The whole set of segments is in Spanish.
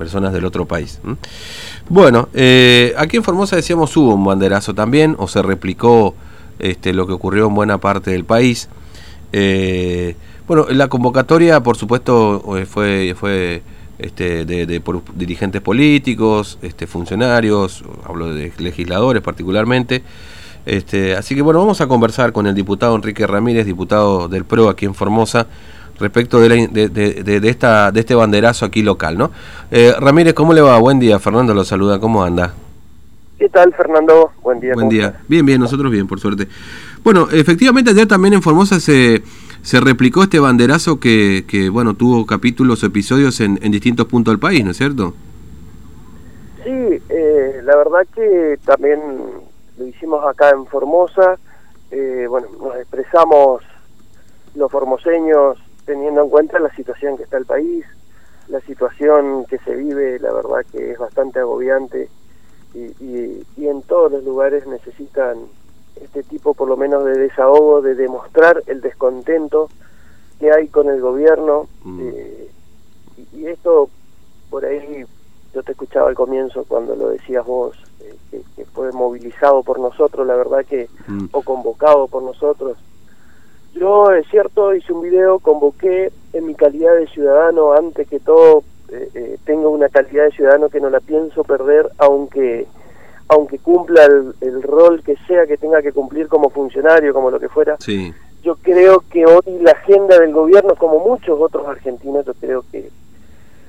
personas del otro país. Bueno, eh, aquí en Formosa decíamos hubo un banderazo también, o se replicó este, lo que ocurrió en buena parte del país. Eh, bueno, la convocatoria, por supuesto, fue, fue este, de, dirigentes políticos, este, funcionarios, hablo de legisladores particularmente. Este, así que bueno, vamos a conversar con el diputado Enrique Ramírez, diputado del PRO aquí en Formosa, respecto de, de, esta, de este banderazo aquí local. ¿no? Eh, Ramírez, ¿cómo le va? Buen día, Fernando lo saluda, ¿cómo anda? ¿Qué tal, Fernando? Buen día. Buen día. Bien, bien, nosotros bien, por suerte. Bueno, efectivamente ayer también en Formosa se, se replicó este banderazo que, que bueno, tuvo capítulos, episodios en, en distintos puntos del país, ¿no es cierto? Sí, eh, la verdad que también lo hicimos acá en Formosa, eh, bueno, nos expresamos los formoseños teniendo en cuenta la situación que está el país, la situación que se vive, la verdad que es bastante agobiante y, y, en todos los lugares necesitan este tipo por lo menos de desahogo, de demostrar el descontento que hay con el gobierno mm. eh, y, esto por ahí yo te escuchaba al comienzo cuando lo decías vos, eh, que, fue movilizado por nosotros, la verdad que, mm. o convocado por nosotros. Yo, es cierto, hice un video, convoqué en mi calidad de ciudadano, antes que todo, eh, eh, tengo una calidad de ciudadano que no la pienso perder, aunque aunque cumpla el, rol que sea que tenga que cumplir como funcionario, como lo que fuera. Sí. Yo creo que hoy la agenda del gobierno, como muchos otros argentinos, yo creo que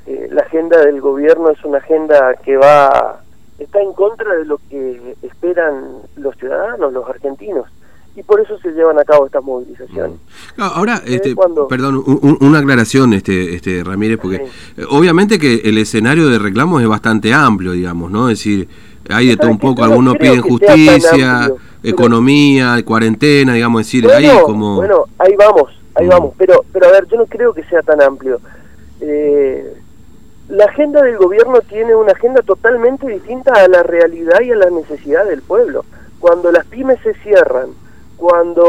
eh, la agenda del gobierno es una agenda que va está en contra de lo que esperan los ciudadanos, los argentinos. Y por eso se llevan a cabo estas movilizaciones. Mm. ahora, este, perdón, una aclaración, este, este Ramírez, porque eh, obviamente que el escenario de reclamos es bastante amplio, digamos, ¿no? Es decir, hay de todo un poco, algunos piden justicia, economía, cuarentena, digamos, decir, ahí como... Bueno, ahí vamos, ahí mm. vamos, pero, pero a ver, yo no creo que sea tan amplio. Eh, la agenda del gobierno tiene una agenda totalmente distinta a la realidad y a la necesidad del pueblo. Cuando las pymes se cierran, cuando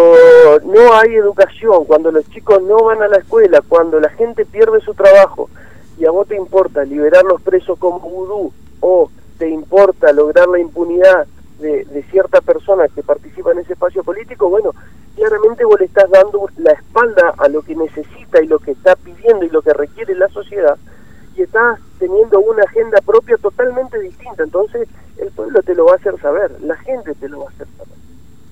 no hay educación, cuando los chicos no van a la escuela, cuando la gente pierde su trabajo y a vos te importa liberar los presos como vudú o te importa lograr la impunidad de, de cierta persona que participa en ese espacio político, bueno, claramente vos le estás dando la espalda a lo que necesita y lo que está pidiendo y lo que requiere la sociedad y estás teniendo una agenda propia totalmente distinta. Entonces el pueblo te lo va a hacer saber, la gente te lo va a hacer saber.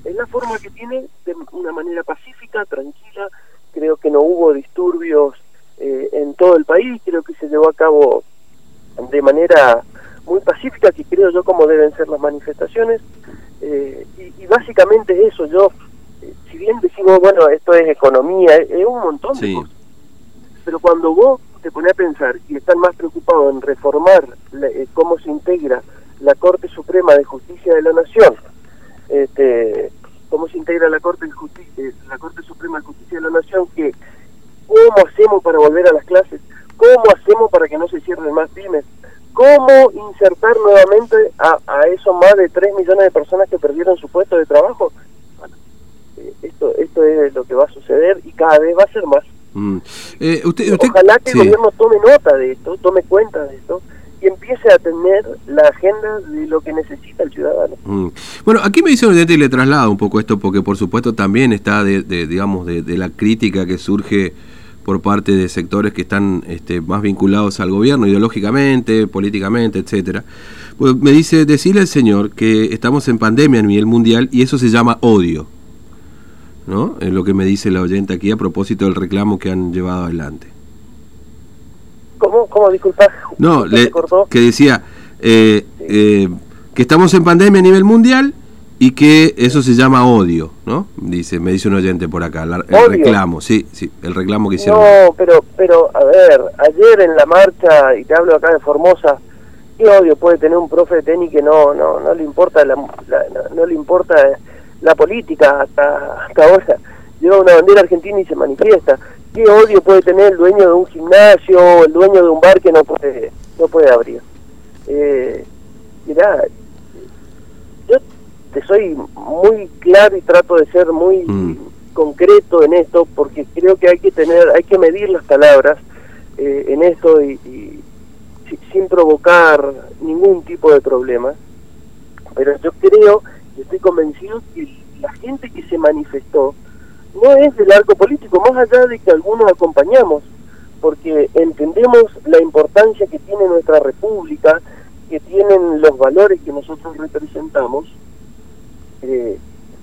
Es la forma que tiene de una manera pacífica, tranquila. Creo que no hubo disturbios eh, en todo el país, creo que se llevó a cabo de manera muy pacífica, que creo yo como deben ser las manifestaciones. Eh, y, básicamente eso, yo, eh, si bien decimos, bueno, esto es economía, es, un montón de cosas. Pero cuando vos te pone a pensar y están más preocupados en reformar eh, cómo se integra la Corte Suprema de Justicia de la Nación, este, cómo se integra la Corte, de Justicia, eh, la Corte Suprema de Justicia de la Nación, que cómo hacemos para volver a las clases, cómo hacemos para que no se cierren más pymes, cómo insertar nuevamente a, a esos más de 3 millones de personas que perdieron su puesto de trabajo. Bueno, eh, esto, esto es lo que va a suceder y cada vez va a ser más. Mm. Eh, usted, Ojalá que el gobierno tome nota de esto, tome cuenta de esto y empiece a tener la agenda de lo que necesita el ciudadano. Mm. Bueno, aquí me dice un y le traslado un poco esto, porque por supuesto también está de, digamos, de, la crítica que surge por parte de sectores que están este, más vinculados al gobierno ideológicamente, políticamente, etcétera. Pues me dice, decirle al señor que estamos en pandemia a nivel mundial y eso se llama odio. ¿no? Es lo que me dice la oyente aquí a propósito del reclamo que han llevado adelante. ¿Cómo? ¿Cómo? Disculpa. No, que decía eh, eh, que estamos en pandemia a nivel mundial y que eso se llama odio, ¿no? Dice, me dice un oyente por acá, el reclamo, sí, sí, el reclamo que hicieron. No, pero, pero, a ver, ayer en la marcha, y te hablo acá de Formosa, ¿qué odio puede tener un profe de tenis que no, no, no le importa, la, no le importa la política hasta, hasta ahora lleva una bandera argentina y se manifiesta. ¿Qué odio puede tener el dueño de un gimnasio o el dueño de un bar que no puede, no puede abrir? Eh, mirá, yo te soy muy claro y trato de ser muy mm. concreto en esto porque creo que hay que tener, hay que medir las palabras eh, en esto y, sin provocar ningún tipo de problema, pero yo creo y estoy convencido que la gente que se manifestó no es del arco político, más allá de que algunos acompañamos, porque entendemos la importancia que tiene nuestra república, que tienen los valores que nosotros representamos, eh,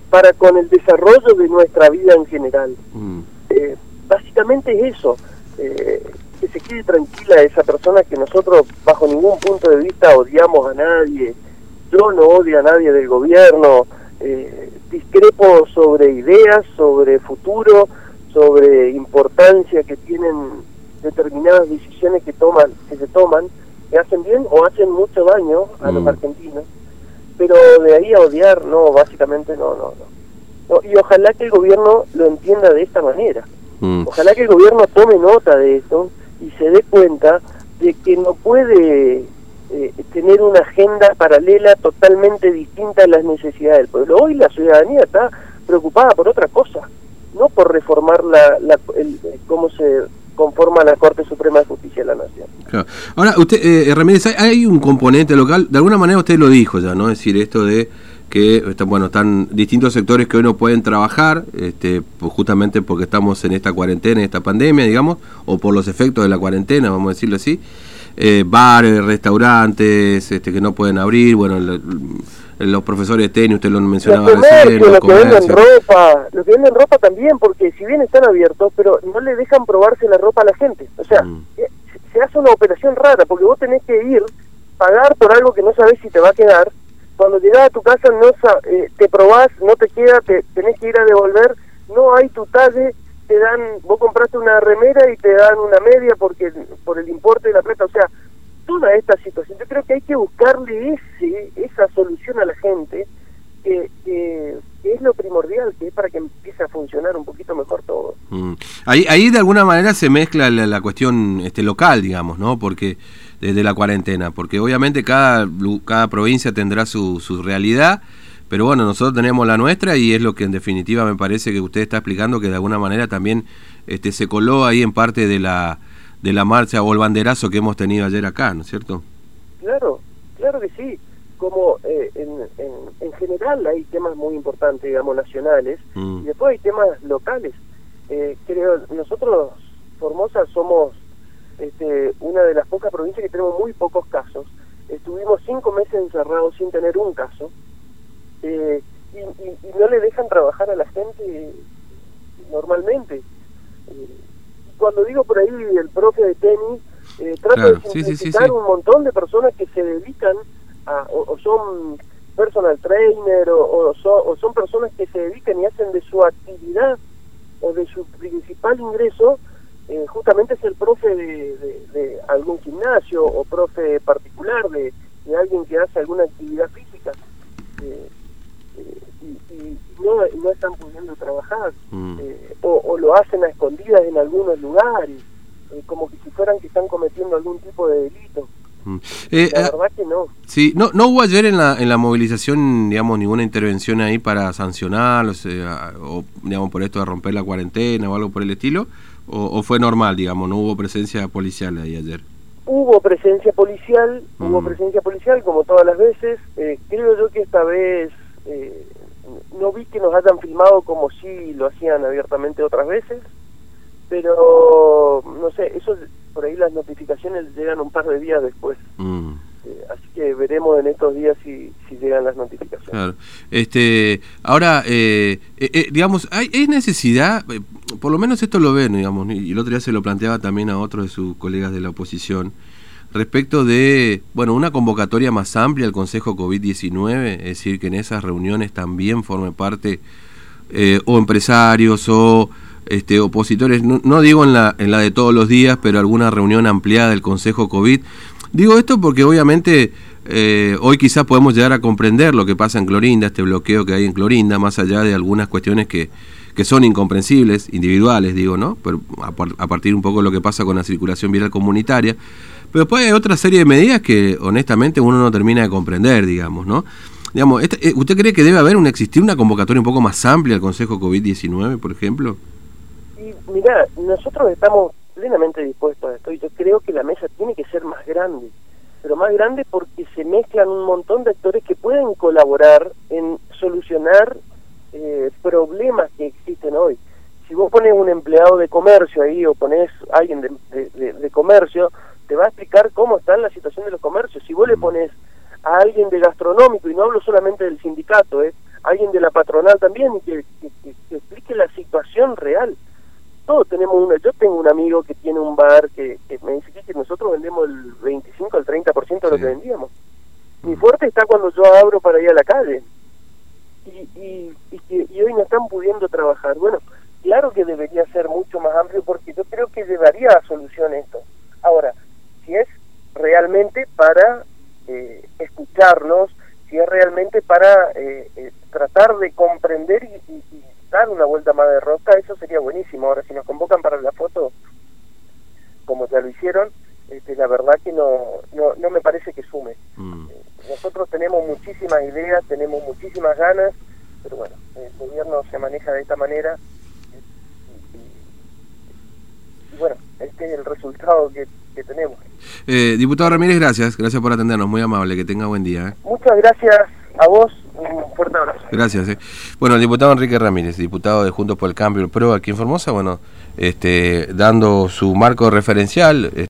para con el desarrollo de nuestra vida en general. Mm. Eh, básicamente es eso, eh, que se quede tranquila esa persona que nosotros bajo ningún punto de vista odiamos a nadie, yo no odio a nadie del gobierno, eh, discrepo sobre ideas, sobre futuro, sobre importancia que tienen determinadas decisiones que toman, que se toman, que hacen bien o hacen mucho daño a los mm. argentinos, pero de ahí a odiar, no, básicamente no, no, no. y ojalá que el gobierno lo entienda de esta manera. Mm. Ojalá que el gobierno tome nota de esto y se dé cuenta de que no puede eh, tener una agenda paralela totalmente distinta a las necesidades del pueblo. Hoy la ciudadanía está preocupada por otra cosa, no por reformar la, el, cómo se conforma la Corte Suprema de Justicia de la Nación. Ahora, usted, eh, hay un componente local, de alguna manera usted lo dijo ya, ¿no? Es decir, esto de que bueno están distintos sectores que hoy no pueden trabajar este pues justamente porque estamos en esta cuarentena en esta pandemia digamos o por los efectos de la cuarentena vamos a decirlo así eh, bares, restaurantes este, que no pueden abrir, bueno, los profesores de tenis, usted lo mencionaba los recién, los, que venden ropa, los que venden ropa también, porque si bien están abiertos, pero no le dejan probarse la ropa a la gente. O sea, mm. se hace una operación rara, porque vos tenés que ir, pagar por algo que no sabés si te va a quedar, cuando llegás a tu casa no eh, te probás, no te queda, te tenés que ir a devolver, no hay tu talle, te dan, vos compraste una remera y te dan una media porque por el importe de la plata, o sea, toda esta situación, yo creo que hay que buscarle ese, esa solución a la gente, que, es lo primordial, que es para que empiece a funcionar un poquito mejor todo. Mm. Ahí, ahí de alguna manera se mezcla la, cuestión este local, digamos, ¿no? Porque desde la cuarentena, porque obviamente cada, cada provincia tendrá su, su realidad pero bueno, nosotros tenemos la nuestra y es lo que en definitiva me parece que usted está explicando que de alguna manera también este, se coló ahí en parte de la, de la marcha o el banderazo que hemos tenido ayer acá, ¿no es cierto? Claro, claro que sí. Como eh, en, en, general hay temas muy importantes, digamos, nacionales, mm. y después hay temas locales. Eh, creo, nosotros, Formosa, somos este, una de las pocas provincias que tenemos muy pocos casos. Estuvimos cinco meses encerrados sin tener un caso eh, y, no le dejan trabajar a la gente normalmente. Eh, cuando digo por ahí el profe de tenis, eh, trato de simplificar un montón de personas que se dedican a, o, son personal trainer o, o, son personas que se dedican y hacen de su actividad o de su principal ingreso eh, justamente es el profe de, de, algún gimnasio o profe particular de, de alguien que hace alguna actividad física. Eh, y, no, no, están pudiendo trabajar mm. eh, o, lo hacen a escondidas en algunos lugares eh, como que si fueran que están cometiendo algún tipo de delito mm. eh, la verdad que no sí no no hubo ayer en la en la movilización digamos ninguna intervención ahí para sancionarlos o digamos por esto de romper la cuarentena o algo por el estilo o, fue normal digamos no hubo presencia policial ahí ayer Hubo presencia policial, hubo mm. presencia policial como todas las veces. creo yo que esta vez eh, no vi que nos hayan filmado como si lo hacían abiertamente otras veces, pero no sé, eso por ahí las notificaciones llegan un par de días después. Mm. Eh, así que veremos en estos días si, si llegan las notificaciones. Claro. Este, ahora, eh, digamos, hay, hay necesidad, por lo menos esto lo ven, digamos, y el otro día se lo planteaba también a otro de sus colegas de la oposición, respecto de, bueno, una convocatoria más amplia al Consejo COVID-19, es decir, que en esas reuniones también forme parte eh, o empresarios o este, opositores, no, digo en la, en la de todos los días, pero alguna reunión ampliada del Consejo COVID. Digo esto porque obviamente eh, hoy quizás podemos llegar a comprender lo que pasa en Clorinda, este bloqueo que hay en Clorinda, más allá de algunas cuestiones que, que son incomprensibles, individuales, digo, ¿no? Pero a, partir un poco de lo que pasa con la circulación viral comunitaria. Pero después hay otra serie de medidas que honestamente uno no termina de comprender, digamos, ¿no? Digamos, eh, ¿Usted cree que debe haber un, existir una convocatoria un poco más amplia al Consejo COVID-19, por ejemplo? Y mira, nosotros estamos plenamente dispuesto a esto y yo creo que la mesa tiene que ser más grande, pero más grande porque se mezclan un montón de actores que pueden colaborar en solucionar eh, problemas que hoy. Si vos pones un empleado de comercio ahí o pones alguien de, de, comercio, te va a explicar cómo está la situación de los comercios. Si vos le pones a alguien de gastronómico, y no hablo solamente del sindicato, eh, alguien de la patronal también, que, que explique la situación real todos tenemos una, yo tengo un amigo que tiene un bar que, me dice que nosotros vendemos el 25 al 30% de lo que vendíamos. Mi mm. fuerte está cuando yo abro para ir a la calle. Y, y, y, hoy no están pudiendo trabajar. Bueno, claro que debería ser mucho más amplio porque yo creo que llevaría a solución esto. Ahora, si es realmente para eh, escucharnos, si es realmente para eh, eh, tratar de comprender y, dar una vuelta más de rosca, eso sería buenísimo. Ahora, si nos convocan para la foto, como ya lo hicieron, este, la verdad que no, no, no me parece que sume. Mm. Nosotros tenemos muchísimas ideas, tenemos muchísimas ganas, pero bueno, el gobierno se maneja de esta manera y, bueno, este es el resultado que, que tenemos. Eh, diputado Ramírez, gracias, gracias por atendernos, muy amable, que tenga buen día. ¿eh? Muchas gracias a vos un fuerte abrazo. Gracias. Eh. Bueno, el diputado Enrique Ramírez, diputado de Juntos por el Cambio, el PRO aquí en Formosa, bueno, este, dando su marco referencial.